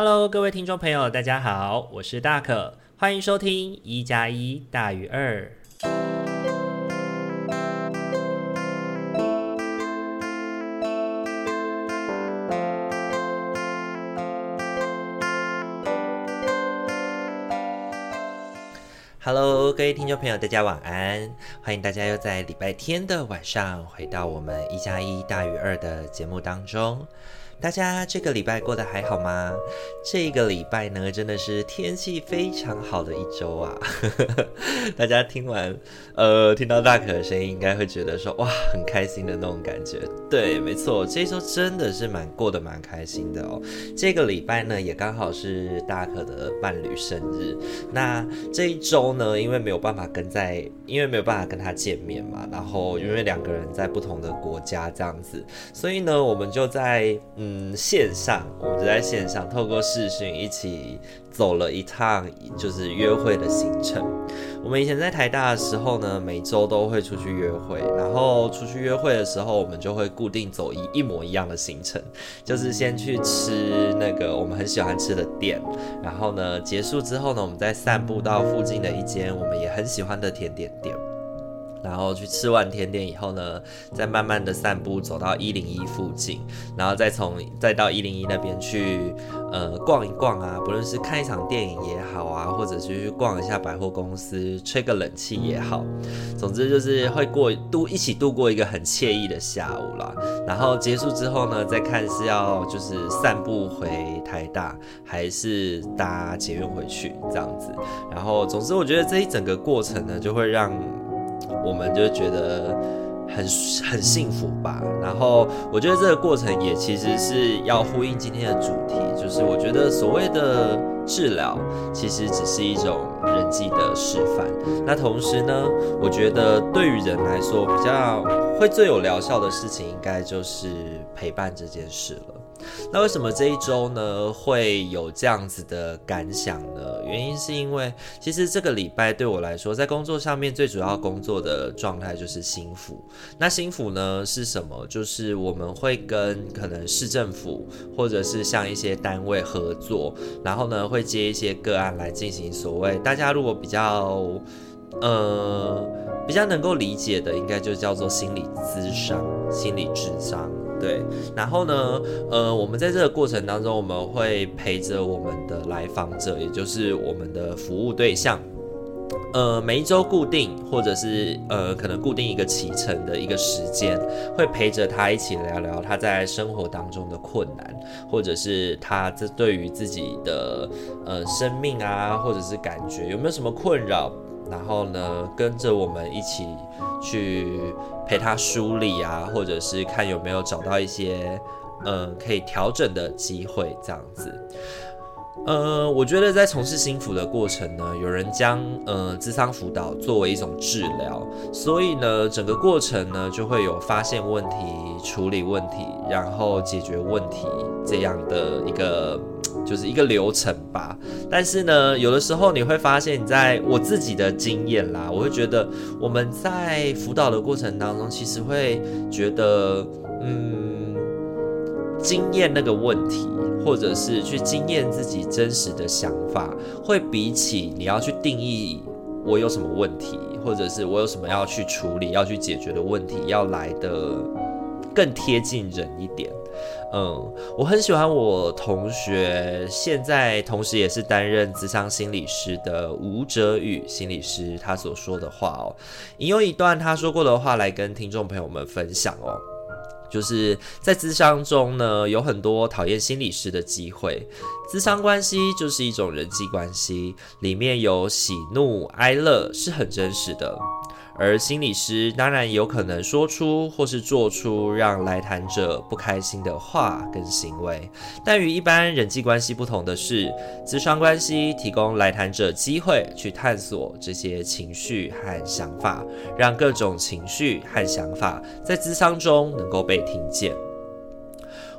Hello，各位听众朋友，大家好，我是大可，欢迎收听一加一大于二。Hello，各位听众朋友，大家晚安，欢迎大家又在礼拜天的晚上回到我们一加一大于二的节目当中。大家这个礼拜过得还好吗？这个礼拜呢，真的是天气非常好的一周啊！大家听完，呃，听到大可的声音，应该会觉得说，哇，很开心的那种感觉。对，没错，这一周真的是蛮过得蛮开心的哦。这个礼拜呢，也刚好是大可的伴侣生日。那这一周呢，因为没有办法跟在，因为没有办法跟他见面嘛，然后因为两个人在不同的国家这样子，所以呢，我们就在嗯。嗯，线上，我们就在线上透过视讯一起走了一趟，就是约会的行程。我们以前在台大的时候呢，每周都会出去约会，然后出去约会的时候，我们就会固定走一一模一样的行程，就是先去吃那个我们很喜欢吃的店，然后呢，结束之后呢，我们再散步到附近的一间我们也很喜欢的甜点店。然后去吃完甜点以后呢，再慢慢的散步走到一零一附近，然后再从再到一零一那边去呃逛一逛啊，不论是看一场电影也好啊，或者是去逛一下百货公司，吹个冷气也好，总之就是会过度一起度过一个很惬意的下午啦。然后结束之后呢，再看是要就是散步回台大，还是搭捷运回去这样子。然后总之我觉得这一整个过程呢，就会让。我们就觉得很很幸福吧，然后我觉得这个过程也其实是要呼应今天的主题，就是我觉得所谓的治疗，其实只是一种人际的示范。那同时呢，我觉得对于人来说，比较会最有疗效的事情，应该就是陪伴这件事了。那为什么这一周呢会有这样子的感想呢？原因是因为其实这个礼拜对我来说，在工作上面最主要工作的状态就是心辅。那心辅呢是什么？就是我们会跟可能市政府或者是像一些单位合作，然后呢会接一些个案来进行所谓大家如果比较呃比较能够理解的，应该就叫做心理咨商、心理咨商。对，然后呢，呃，我们在这个过程当中，我们会陪着我们的来访者，也就是我们的服务对象，呃，每一周固定或者是呃，可能固定一个启程的一个时间，会陪着他一起聊聊他在生活当中的困难，或者是他这对于自己的呃生命啊，或者是感觉有没有什么困扰，然后呢，跟着我们一起去。陪他梳理啊，或者是看有没有找到一些，嗯、可以调整的机会，这样子。呃，我觉得在从事心辅的过程呢，有人将呃咨商辅导作为一种治疗，所以呢，整个过程呢就会有发现问题、处理问题，然后解决问题这样的一个。就是一个流程吧，但是呢，有的时候你会发现，在我自己的经验啦，我会觉得我们在辅导的过程当中，其实会觉得，嗯，经验那个问题，或者是去经验自己真实的想法，会比起你要去定义我有什么问题，或者是我有什么要去处理、要去解决的问题，要来的更贴近人一点。嗯，我很喜欢我同学，现在同时也是担任咨商心理师的吴哲宇心理师，他所说的话哦，引用一段他说过的话来跟听众朋友们分享哦，就是在咨商中呢，有很多讨厌心理师的机会，咨商关系就是一种人际关系，里面有喜怒哀乐，是很真实的。而心理师当然有可能说出或是做出让来谈者不开心的话跟行为，但与一般人际关系不同的是，咨商关系提供来谈者机会去探索这些情绪和想法，让各种情绪和想法在咨商中能够被听见。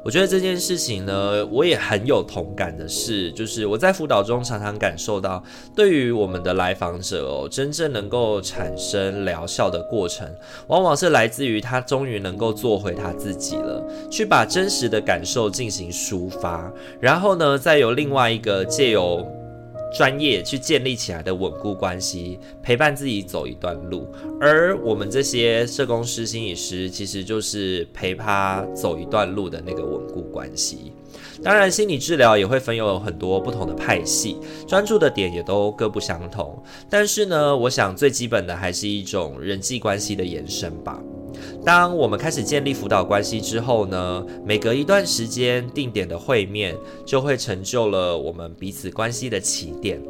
我觉得这件事情呢，我也很有同感的是，就是我在辅导中常常感受到，对于我们的来访者哦，真正能够产生疗效的过程，往往是来自于他终于能够做回他自己了，去把真实的感受进行抒发，然后呢，再有另外一个借由。专业去建立起来的稳固关系，陪伴自己走一段路，而我们这些社工师、心理师，其实就是陪他走一段路的那个稳固关系。当然，心理治疗也会分有很多不同的派系，专注的点也都各不相同。但是呢，我想最基本的还是一种人际关系的延伸吧。当我们开始建立辅导关系之后呢，每隔一段时间定点的会面，就会成就了我们彼此关系的起点。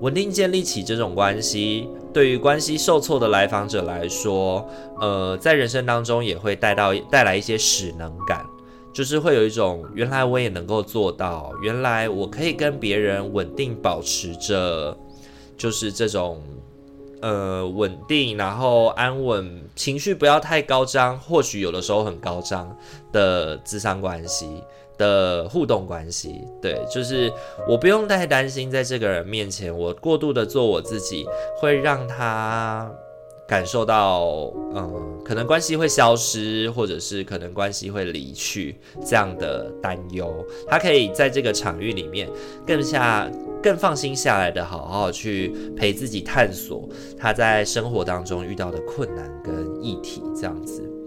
稳定建立起这种关系，对于关系受挫的来访者来说，呃，在人生当中也会带到带来一些使能感。就是会有一种，原来我也能够做到，原来我可以跟别人稳定保持着，就是这种呃稳定，然后安稳，情绪不要太高涨，或许有的时候很高涨的智商关系的互动关系，对，就是我不用太担心，在这个人面前，我过度的做我自己，会让他。感受到，嗯，可能关系会消失，或者是可能关系会离去这样的担忧，他可以在这个场域里面更下更放心下来的，好好去陪自己探索他在生活当中遇到的困难跟议题，这样子。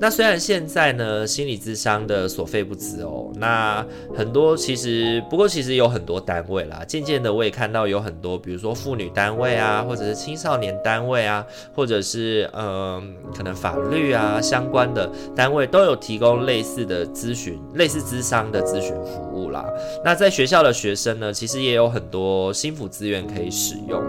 那虽然现在呢，心理智商的所费不貲哦，那很多其实不过其实有很多单位啦。渐渐的，我也看到有很多，比如说妇女单位啊，或者是青少年单位啊，或者是嗯、可能法律啊相关的单位都有提供类似的咨询、类似智商的咨询服务啦。那在学校的学生呢，其实也有很多心辅资源可以使用。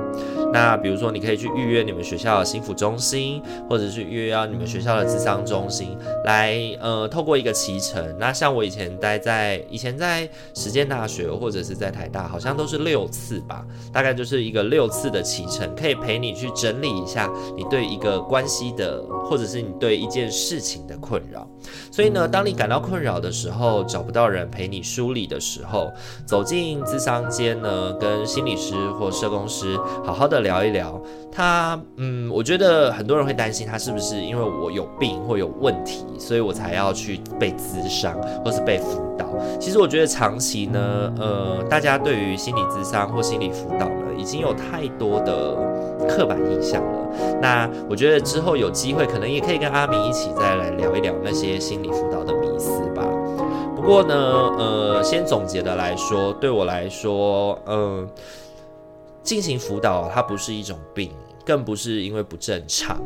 那比如说，你可以去预约你们学校的心辅中心，或者是预约你们学校的智商中心，来呃透过一个期程。那像我以前待在以前在实践大学或者是在台大，好像都是六次吧，大概就是一个六次的期程，可以陪你去整理一下你对一个关系的，或者是你对一件事情的困扰。所以呢，当你感到困扰的时候，找不到人陪你梳理的时候，走进咨商间呢，跟心理师或社工师好好的。聊一聊他，嗯，我觉得很多人会担心他是不是因为我有病或有问题，所以我才要去被咨商或是被辅导。其实我觉得长期呢，呃，大家对于心理咨商或心理辅导呢，已经有太多的刻板印象了。那我觉得之后有机会，可能也可以跟阿明一起再来聊一聊那些心理辅导的迷思吧。不过呢，呃，先总结的来说，对我来说，嗯、进行辅导，它不是一种病，更不是因为不正常。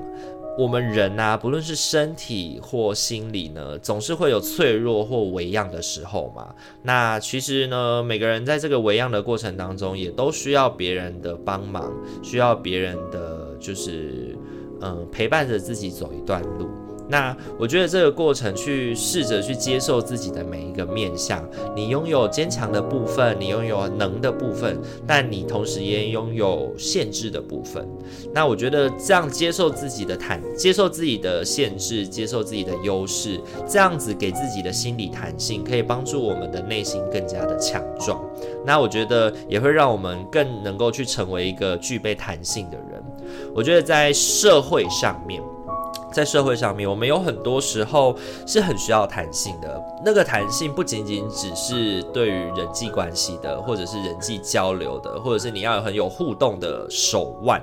我们人呐，不论是身体或心理呢，总是会有脆弱或微样的时候嘛。那其实呢，每个人在这个微样的过程当中，也都需要别人的帮忙，需要别人的就是嗯陪伴着自己走一段路。那我觉得这个过程，去试着去接受自己的每一个面向，你拥有坚强的部分，你拥有能的部分，但你同时也拥有限制的部分。那我觉得这样接受自己的弹，接受自己的限制，接受自己的优势，这样子给自己的心理弹性，可以帮助我们的内心更加的强壮。那我觉得也会让我们更能够去成为一个具备弹性的人。我觉得在社会上面。在社会上面，我们有很多时候是很需要弹性的。那个弹性不仅仅只是对于人际关系的，或者是人际交流的，或者是你要有很有互动的手腕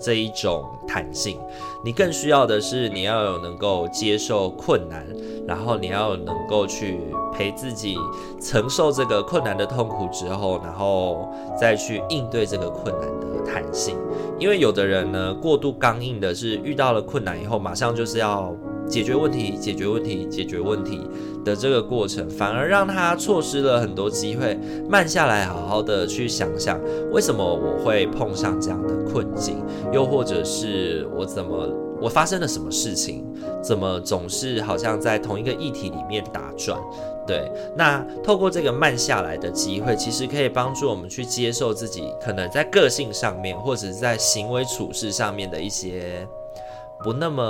这一种弹性。你更需要的是你要有能够接受困难，然后你要能够去陪自己承受这个困难的痛苦之后，然后再去应对这个困难的弹性。因为有的人呢，过度刚硬的是遇到了困难以后，马上就是要解决问题、解决问题、解决问题的这个过程，反而让他错失了很多机会，慢下来好好的去想想，为什么我会碰上这样的困境，又或者是我怎么我发生了什么事情，怎么总是好像在同一个议题里面打转。对，那透过这个慢下来的机会，其实可以帮助我们去接受自己可能在个性上面，或者是在行为处事上面的一些不那么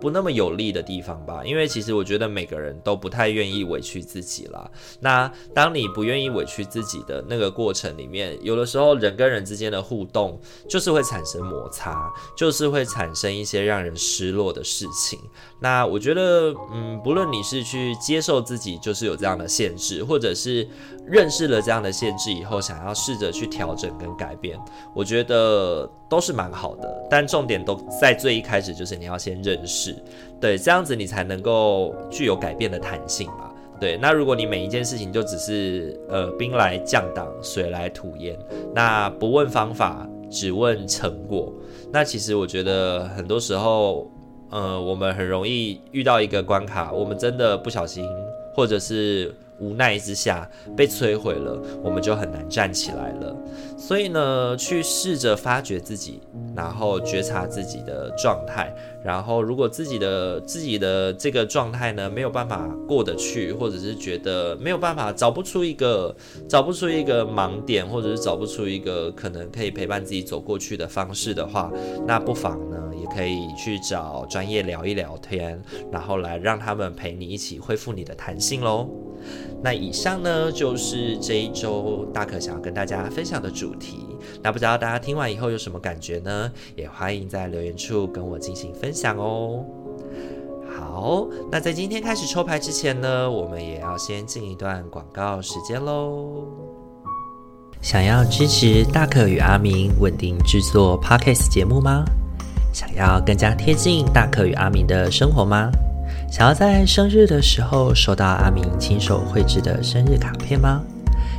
不那么有利的地方吧。因为其实我觉得每个人都不太愿意委屈自己啦。那当你不愿意委屈自己的那个过程里面，有的时候人跟人之间的互动就是会产生摩擦，就是会产生一些让人失落的事情。那我觉得，嗯，不论你是去接受自己就是有这样的限制，或者是认识了这样的限制以后，想要试着去调整跟改变，我觉得都是蛮好的。但重点都在最一开始，就是你要先认识，对，这样子你才能够具有改变的弹性嘛。对，那如果你每一件事情就只是呃兵来将挡，水来土掩，那不问方法，只问成果，那其实我觉得很多时候，呃，我们很容易遇到一个关卡，我们真的不小心，或者是。无奈之下被摧毁了，我们就很难站起来了。所以呢，去试着发掘自己，然后觉察自己的状态。然后，如果自己的自己的这个状态呢，没有办法过得去，或者是觉得没有办法找不出一个找不出一个盲点，或者是找不出一个可能可以陪伴自己走过去的方式的话，那不妨呢，也可以去找专业聊一聊天，然后来让他们陪你一起恢复你的弹性喽。那以上呢，就是这一周大可想要跟大家分享的主题。那不知道大家听完以后有什么感觉呢？也欢迎在留言处跟我进行分享哦。好，那在今天开始抽牌之前呢，我们也要先进一段广告时间喽。想要支持大可与阿明稳定制作 Podcast 节目吗？想要更加贴近大可与阿明的生活吗？想要在生日的时候收到阿明亲手绘制的生日卡片吗？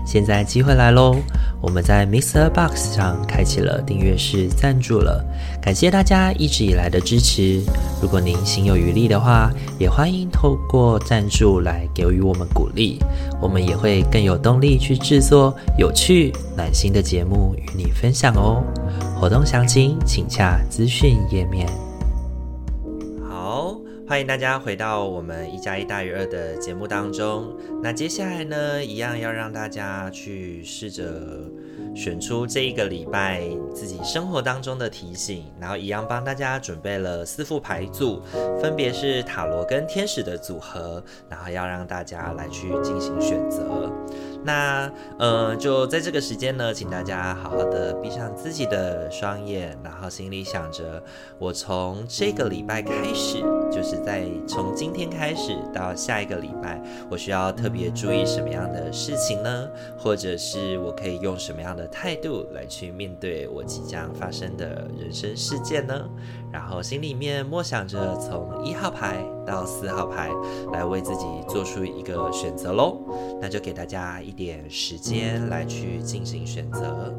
现在机会来喽！我们在 Mr. Box 上开启了订阅式赞助了，感谢大家一直以来的支持。如果您心有余力的话，也欢迎透过赞助来给予我们鼓励，我们也会更有动力去制作有趣、暖心的节目与你分享哦。活动详情请洽资讯页面。欢迎大家回到我们一加一大于二的节目当中。那接下来呢，一样要让大家去试着选出这一个礼拜自己生活当中的提醒，然后一样帮大家准备了四副牌组，分别是塔罗跟天使的组合，然后要让大家来去进行选择。那，呃，就在这个时间呢，请大家好好的闭上自己的双眼，然后心里想着，我从这个礼拜开始，就是在从今天开始到下一个礼拜，我需要特别注意什么样的事情呢？或者是我可以用什么样的态度来去面对我即将发生的人生事件呢？然后心里面默想着，从一号牌到四号牌，来为自己做出一个选择喽。那就给大家一一点时间来去进行选择。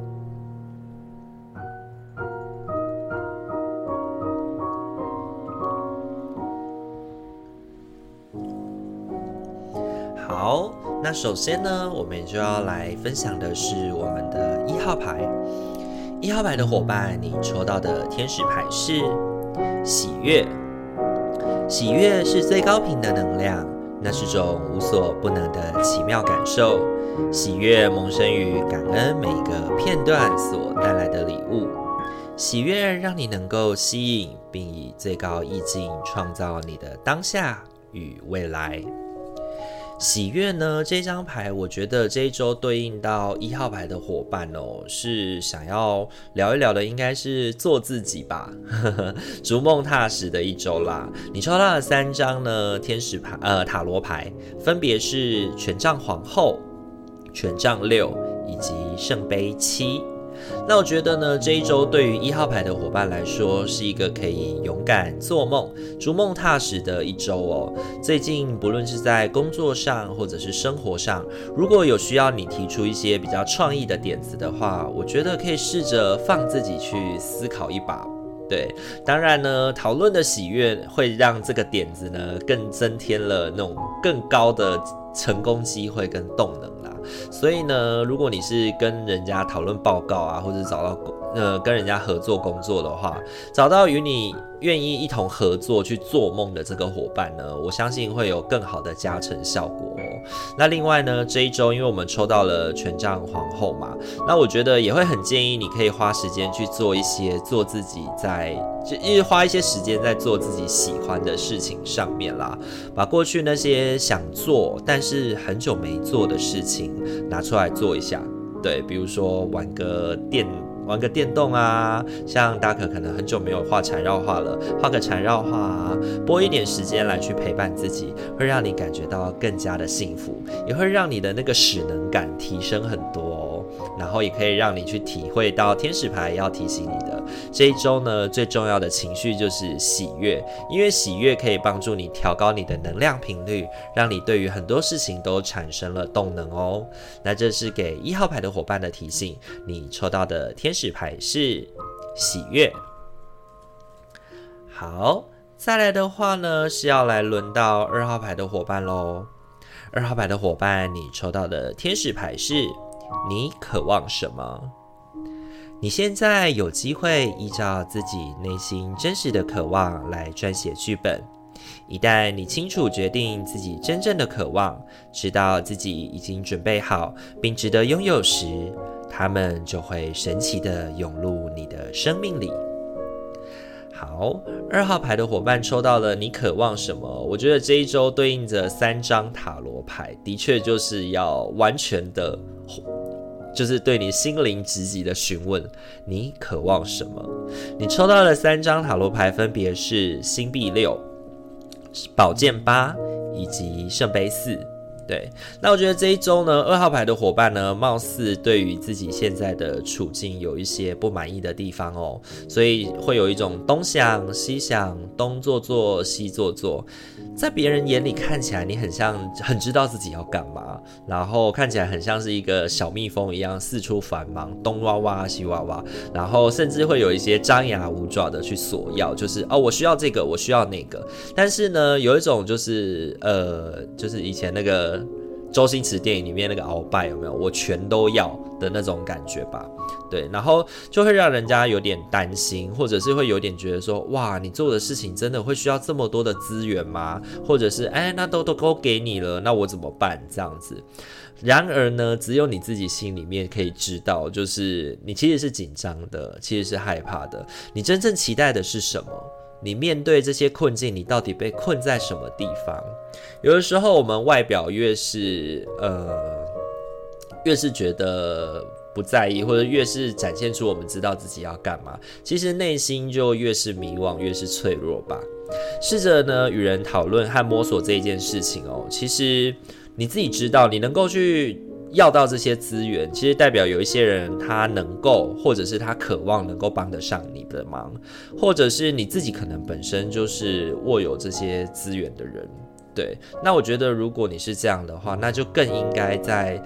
好，那首先呢，我们就要来分享的是我们的一号牌。一号牌的伙伴，你抽到的天使牌是喜悦。喜悦是最高频的能量，那是种无所不能的奇妙感受。喜悦萌生于感恩每一个片段所带来的礼物。喜悦让你能够吸引，并以最高意境创造你的当下与未来。喜悦呢？这张牌，我觉得这一周对应到一号牌的伙伴哦，是想要聊一聊的，应该是做自己吧，逐梦踏实的一周啦。你抽到的三张呢，天使牌，呃，塔罗牌，分别是权杖皇后、权杖六以及圣杯七。那我觉得呢，这一周对于一号牌的伙伴来说，是一个可以勇敢做梦、逐梦踏实的一周哦。最近不论是在工作上或者是生活上，如果有需要你提出一些比较创意的点子的话，我觉得可以试着放自己去思考一把。对，当然呢，讨论的喜悦会让这个点子呢更增添了那种更高的成功机会跟动能啦。所以呢，如果你是跟人家讨论报告啊，或者找到呃跟人家合作工作的话，找到与你愿意一同合作去做梦的这个伙伴呢，我相信会有更好的加成效果。那另外呢，这一周因为我们抽到了权杖皇后嘛，那我觉得也会很建议你可以花时间去做一些做自己在，就一直花一些时间在做自己喜欢的事情上面啦，把过去那些想做但是很久没做的事情拿出来做一下，对，比如说玩个电。玩个电动啊，像大可可能很久没有画缠绕画了，画个缠绕画啊，拨一点时间来去陪伴自己，会让你感觉到更加的幸福，也会让你的那个使能感提升很多。然后也可以让你去体会到天使牌要提醒你的这一周呢，最重要的情绪就是喜悦，因为喜悦可以帮助你调高你的能量频率，让你对于很多事情都产生了动能哦。那这是给一号牌的伙伴的提醒，你抽到的天使牌是喜悦。好，再来的话呢，是要来轮到二号牌的伙伴喽。二号牌的伙伴，你抽到的天使牌是。你渴望什么？你现在有机会依照自己内心真实的渴望来撰写剧本。一旦你清楚决定自己真正的渴望，知道自己已经准备好并值得拥有时，他们就会神奇地涌入你的生命里。好，二号牌的伙伴抽到了你渴望什么？我觉得这一周对应着三张塔罗牌，的确就是要完全的。就是对你心灵直击的询问，你渴望什么？你抽到的三张塔罗牌分别是星币六、宝剑八以及圣杯四。对，那我觉得这一周呢，二号牌的伙伴呢，貌似对于自己现在的处境有一些不满意的地方哦，所以会有一种东想西想，东做做西做做，在别人眼里看起来你很像很知道自己要干嘛，然后看起来很像是一个小蜜蜂一样四处繁忙，东挖挖西挖挖，然后甚至会有一些张牙舞爪的去索要，就是哦，我需要这个，我需要那个，但是呢，有一种就是呃，就是以前那个。周星驰电影里面那个鳌拜有没有？我全都要的那种感觉吧。对，然后就会让人家有点担心，或者是会有点觉得说，哇，你做的事情真的会需要这么多的资源吗？或者是，哎，那都都都给你了，那我怎么办？这样子。然而呢，只有你自己心里面可以知道，就是你其实是紧张的，其实是害怕的。你真正期待的是什么？你面对这些困境，你到底被困在什么地方？有的时候，我们外表越是呃，越是觉得不在意，或者越是展现出我们知道自己要干嘛，其实内心就越是迷惘，越是脆弱吧。试着呢，与人讨论和摸索这一件事情哦。其实你自己知道，你能够去。要到这些资源，其实代表有一些人他能够，或者是他渴望能够帮得上你的忙，或者是你自己可能本身就是握有这些资源的人。对，那我觉得如果你是这样的话，那就更应该在，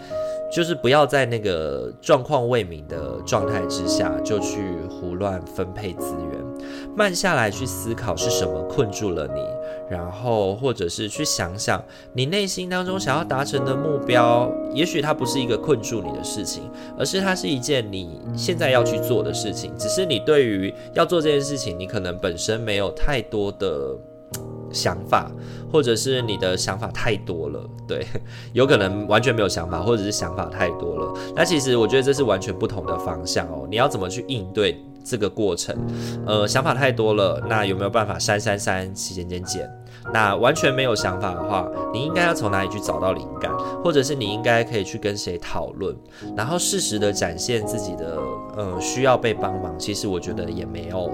就是不要在那个状况未明的状态之下就去胡乱分配资源，慢下来去思考是什么困住了你。然后，或者是去想想你内心当中想要达成的目标，也许它不是一个困住你的事情，而是它是一件你现在要去做的事情。只是你对于要做这件事情，你可能本身没有太多的想法，或者是你的想法太多了，对，有可能完全没有想法，或者是想法太多了。那其实我觉得这是完全不同的方向哦。你要怎么去应对？这个过程，呃，想法太多了，那有没有办法删删删，减减减？那完全没有想法的话，你应该要从哪里去找到灵感，或者是你应该可以去跟谁讨论，然后适时的展现自己的，呃，需要被帮忙。其实我觉得也没有，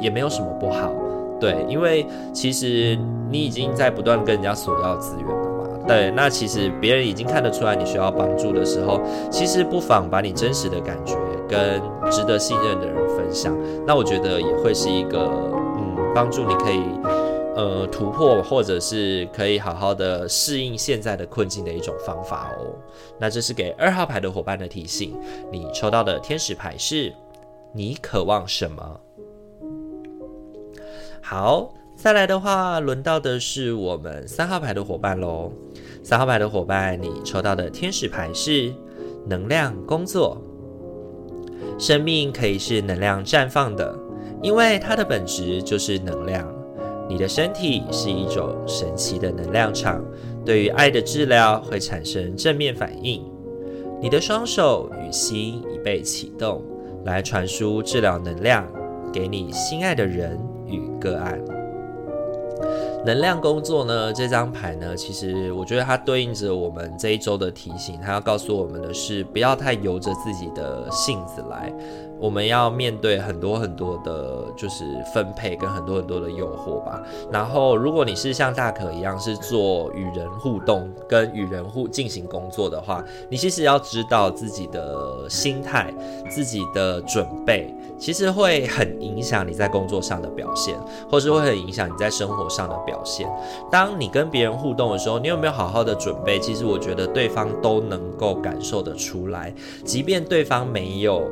也没有什么不好，对，因为其实你已经在不断跟人家索要资源了嘛。对，那其实别人已经看得出来你需要帮助的时候，其实不妨把你真实的感觉跟值得信任的人分享。那我觉得也会是一个嗯，帮助你可以呃突破，或者是可以好好的适应现在的困境的一种方法哦。那这是给二号牌的伙伴的提醒。你抽到的天使牌是，你渴望什么？好。再来的话，轮到的是我们三号牌的伙伴喽。三号牌的伙伴，你抽到的天使牌是能量工作。生命可以是能量绽放的，因为它的本质就是能量。你的身体是一种神奇的能量场，对于爱的治疗会产生正面反应。你的双手与心已被启动，来传输治疗能量给你心爱的人与个案。能量工作呢，这张牌呢，其实我觉得它对应着我们这一周的提醒，它要告诉我们的是，不要太由着自己的性子来。我们要面对很多很多的，就是分配跟很多很多的诱惑吧。然后，如果你是像大可一样是做与人互动跟与人互进行工作的话，你其实要知道自己的心态、自己的准备，其实会很影响你在工作上的表现，或是会很影响你在生活上的表现。当你跟别人互动的时候，你有没有好好的准备？其实我觉得对方都能够感受得出来，即便对方没有。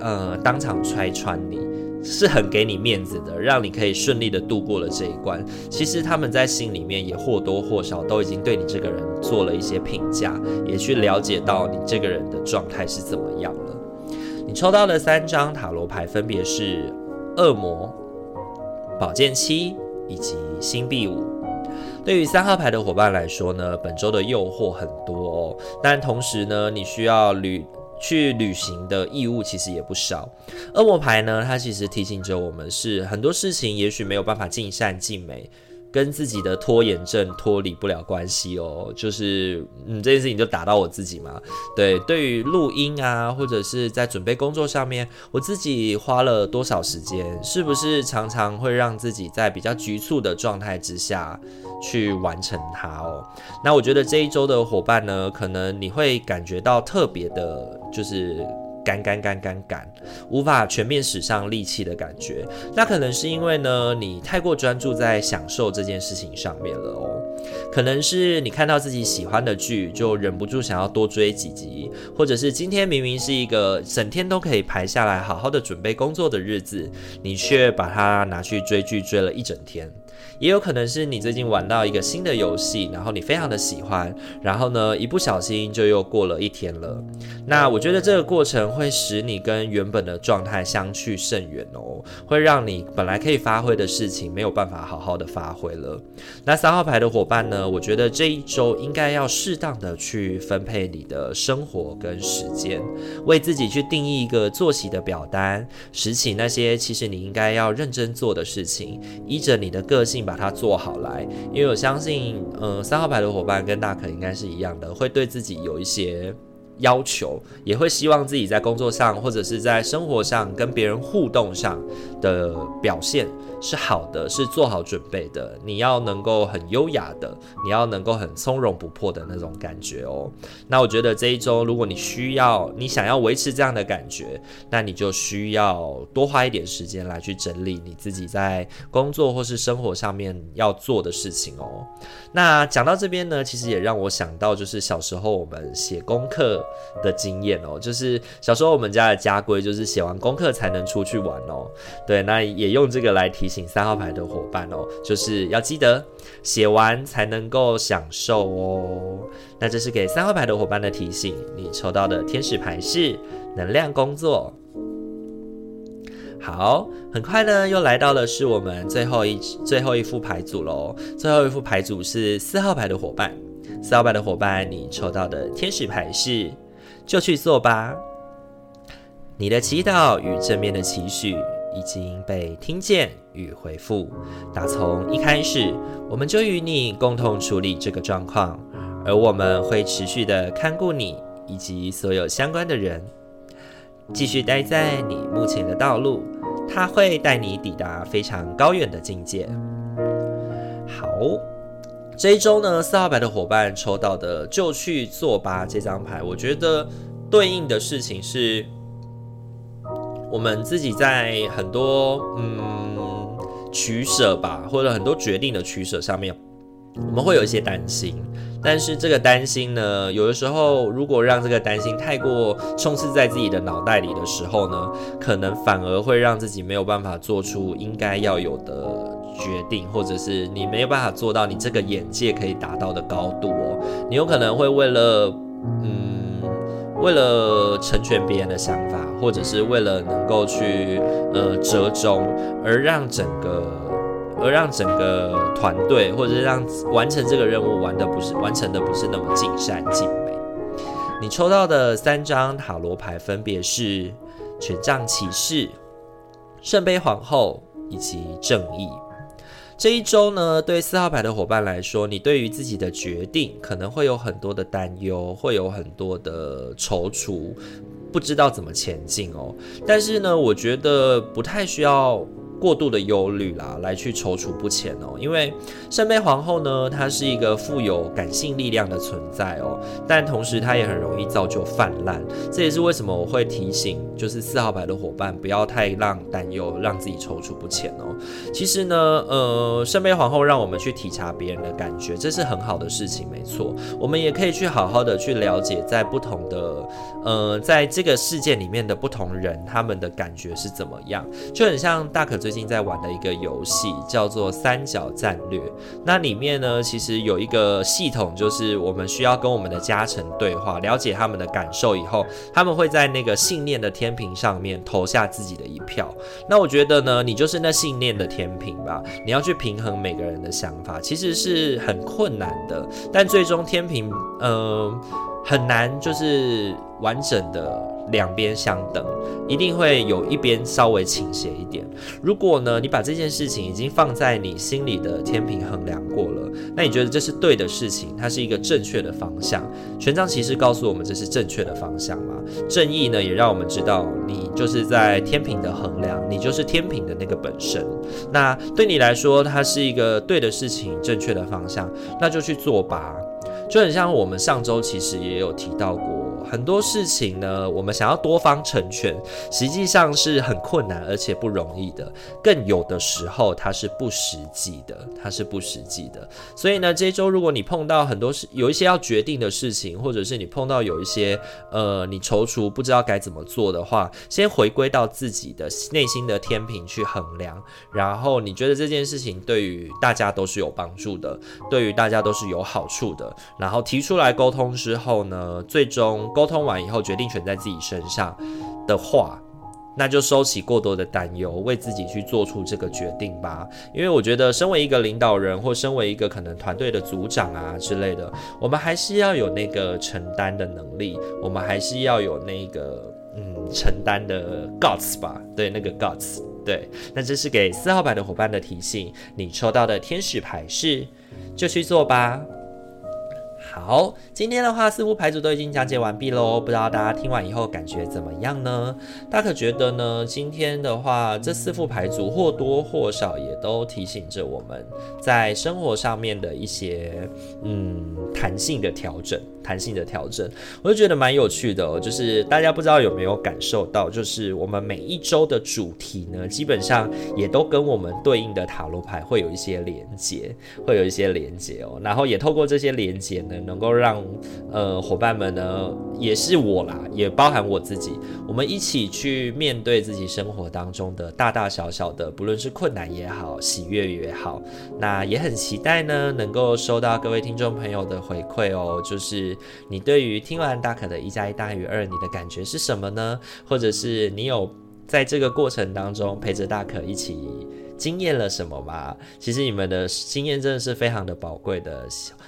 呃，当场拆穿你是很给你面子的，让你可以顺利的度过了这一关。其实他们在心里面也或多或少都已经对你这个人做了一些评价，也去了解到你这个人的状态是怎么样了。你抽到的三张塔罗牌分别是恶魔、宝剑七以及星币五。对于三号牌的伙伴来说呢，本周的诱惑很多哦，但同时呢，你需要旅。去旅行的义务其实也不少。恶魔牌呢，它其实提醒着我们是很多事情也许没有办法尽善尽美。跟自己的拖延症脱离不了关系哦，就是嗯，这件事情就打到我自己嘛。对，对于录音啊，或者是在准备工作上面，我自己花了多少时间，是不是常常会让自己在比较局促的状态之下去完成它哦？那我觉得这一周的伙伴呢，可能你会感觉到特别的，就是。干干干干干，无法全面使上力气的感觉，那可能是因为呢，你太过专注在享受这件事情上面了哦。可能是你看到自己喜欢的剧，就忍不住想要多追几集，或者是今天明明是一个整天都可以排下来好好的准备工作的日子，你却把它拿去追剧追了一整天。也有可能是你最近玩到一个新的游戏，然后你非常的喜欢，然后呢，一不小心就又过了一天了。那我觉得这个过程会使你跟原本的状态相去甚远哦，会让你本来可以发挥的事情没有办法好好的发挥了。那三号牌的伙伴呢，我觉得这一周应该要适当的去分配你的生活跟时间，为自己去定义一个作息的表单，拾起那些其实你应该要认真做的事情，依着你的个性。把把它做好来，因为我相信，嗯、呃，三号牌的伙伴跟大可应该是一样的，会对自己有一些。要求也会希望自己在工作上或者是在生活上跟别人互动上的表现是好的，是做好准备的。你要能够很优雅的，你要能够很从容不迫的那种感觉哦。那我觉得这一周，如果你需要，你想要维持这样的感觉，那你就需要多花一点时间来去整理你自己在工作或是生活上面要做的事情哦。那讲到这边呢，其实也让我想到，就是小时候我们写功课。的经验哦，就是小时候我们家的家规就是写完功课才能出去玩哦。对，对那也用这个来提醒三号牌的伙伴哦，就是要记得写完才能够享受哦。那这是给三号牌的伙伴的提醒。你抽到的天使牌是能量工作。好，很快呢又来到了是我们最后一最后一副牌组喽。最后一副牌组是四号牌的伙伴。四号牌的伙伴，你抽到的天使牌是，就去做吧。你的祈祷与正面的期许已经被听见与回复。打从一开始，我们就与你共同处理这个状况，而我们会持续的看顾你以及所有相关的人。继续待在你目前的道路，它会带你抵达非常高远的境界。好。这一周呢，四号牌的伙伴抽到的就去做吧这张牌，我觉得对应的事情是，我们自己在很多嗯取舍吧，或者很多决定的取舍上面，我们会有一些担心。但是这个担心呢，有的时候如果让这个担心太过充斥在自己的脑袋里的时候呢，可能反而会让自己没有办法做出应该要有的。决定，或者是你没有办法做到你这个眼界可以达到的高度哦。你有可能会为了，嗯，为了成全别人的想法，或者是为了能够去呃折中，而让整个而让整个团队，或者是让完成这个任务玩的不是完成的不是那么尽善尽美。你抽到的三张塔罗牌分别是权杖骑士、圣杯皇后以及正义。这一周呢，对四号牌的伙伴来说，你对于自己的决定可能会有很多的担忧，会有很多的踌躇，不知道怎么前进哦。但是呢，我觉得不太需要。过度的忧虑啦，来去踌躇不前哦。因为圣杯皇后呢，她是一个富有感性力量的存在哦，但同时她也很容易造就泛滥。这也是为什么我会提醒，就是四号牌的伙伴不要太让担忧让自己踌躇不前哦。其实呢，呃，圣杯皇后让我们去体察别人的感觉，这是很好的事情，没错。我们也可以去好好的去了解，在不同的呃，在这个世界里面的不同人，他们的感觉是怎么样，就很像大可最。近在玩的一个游戏叫做三角战略，那里面呢，其实有一个系统，就是我们需要跟我们的家臣对话，了解他们的感受以后，他们会在那个信念的天平上面投下自己的一票。那我觉得呢，你就是那信念的天平吧，你要去平衡每个人的想法，其实是很困难的，但最终天平，嗯、很难就是完整的。两边相等，一定会有一边稍微倾斜一点。如果呢，你把这件事情已经放在你心里的天平衡量过了，那你觉得这是对的事情，它是一个正确的方向。权杖骑士告诉我们这是正确的方向嘛？正义呢，也让我们知道你就是在天平的衡量，你就是天平的那个本身。那对你来说，它是一个对的事情，正确的方向，那就去做吧。就很像我们上周其实也有提到过。很多事情呢，我们想要多方成全，实际上是很困难而且不容易的。更有的时候，它是不实际的，它是不实际的。所以呢，这周如果你碰到很多事，有一些要决定的事情，或者是你碰到有一些呃，你踌躇不知道该怎么做的话，先回归到自己的内心的天平去衡量，然后你觉得这件事情对于大家都是有帮助的，对于大家都是有好处的，然后提出来沟通之后呢，最终。沟通完以后，决定权在自己身上的话，那就收起过多的担忧，为自己去做出这个决定吧。因为我觉得，身为一个领导人，或身为一个可能团队的组长啊之类的，我们还是要有那个承担的能力，我们还是要有那个嗯承担的 guts 吧。对，那个 guts。对，那这是给四号牌的伙伴的提醒。你抽到的天使牌是，就去做吧。好，今天的话四副牌组都已经讲解完毕喽，不知道大家听完以后感觉怎么样呢？大可觉得呢，今天的话这四副牌组或多或少也都提醒着我们在生活上面的一些嗯弹性的调整，弹性的调整，我就觉得蛮有趣的。就是大家不知道有没有感受到，就是我们每一周的主题呢，基本上也都跟我们对应的塔罗牌会有一些连接，会有一些连接哦。然后也透过这些连接呢。能够让呃伙伴们呢，也是我啦，也包含我自己，我们一起去面对自己生活当中的大大小小的，不论是困难也好，喜悦也好，那也很期待呢，能够收到各位听众朋友的回馈哦，就是你对于听完大可的一加一大于二，你的感觉是什么呢？或者是你有在这个过程当中陪着大可一起经验了什么吗？其实你们的经验真的是非常的宝贵的。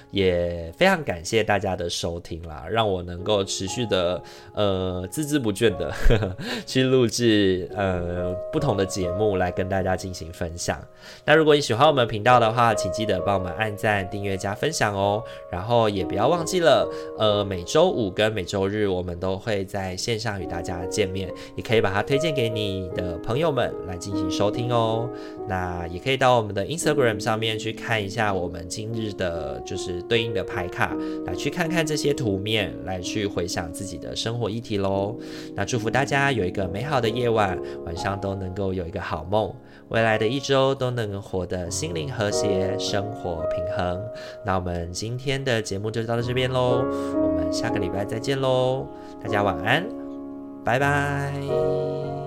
也非常感谢大家的收听啦，让我能够持续的呃孜孜不倦的呵呵去录制呃不同的节目来跟大家进行分享。那如果你喜欢我们频道的话，请记得帮我们按赞、订阅、加分享哦。然后也不要忘记了，呃每周五跟每周日我们都会在线上与大家见面，也可以把它推荐给你的朋友们来进行收听哦。那也可以到我们的 Instagram 上面去看一下我们今日的就是。对应的牌卡，来去看看这些图面，来去回想自己的生活议题喽。那祝福大家有一个美好的夜晚，晚上都能够有一个好梦，未来的一周都能活得心灵和谐，生活平衡。那我们今天的节目就到这边喽，我们下个礼拜再见喽，大家晚安，拜拜。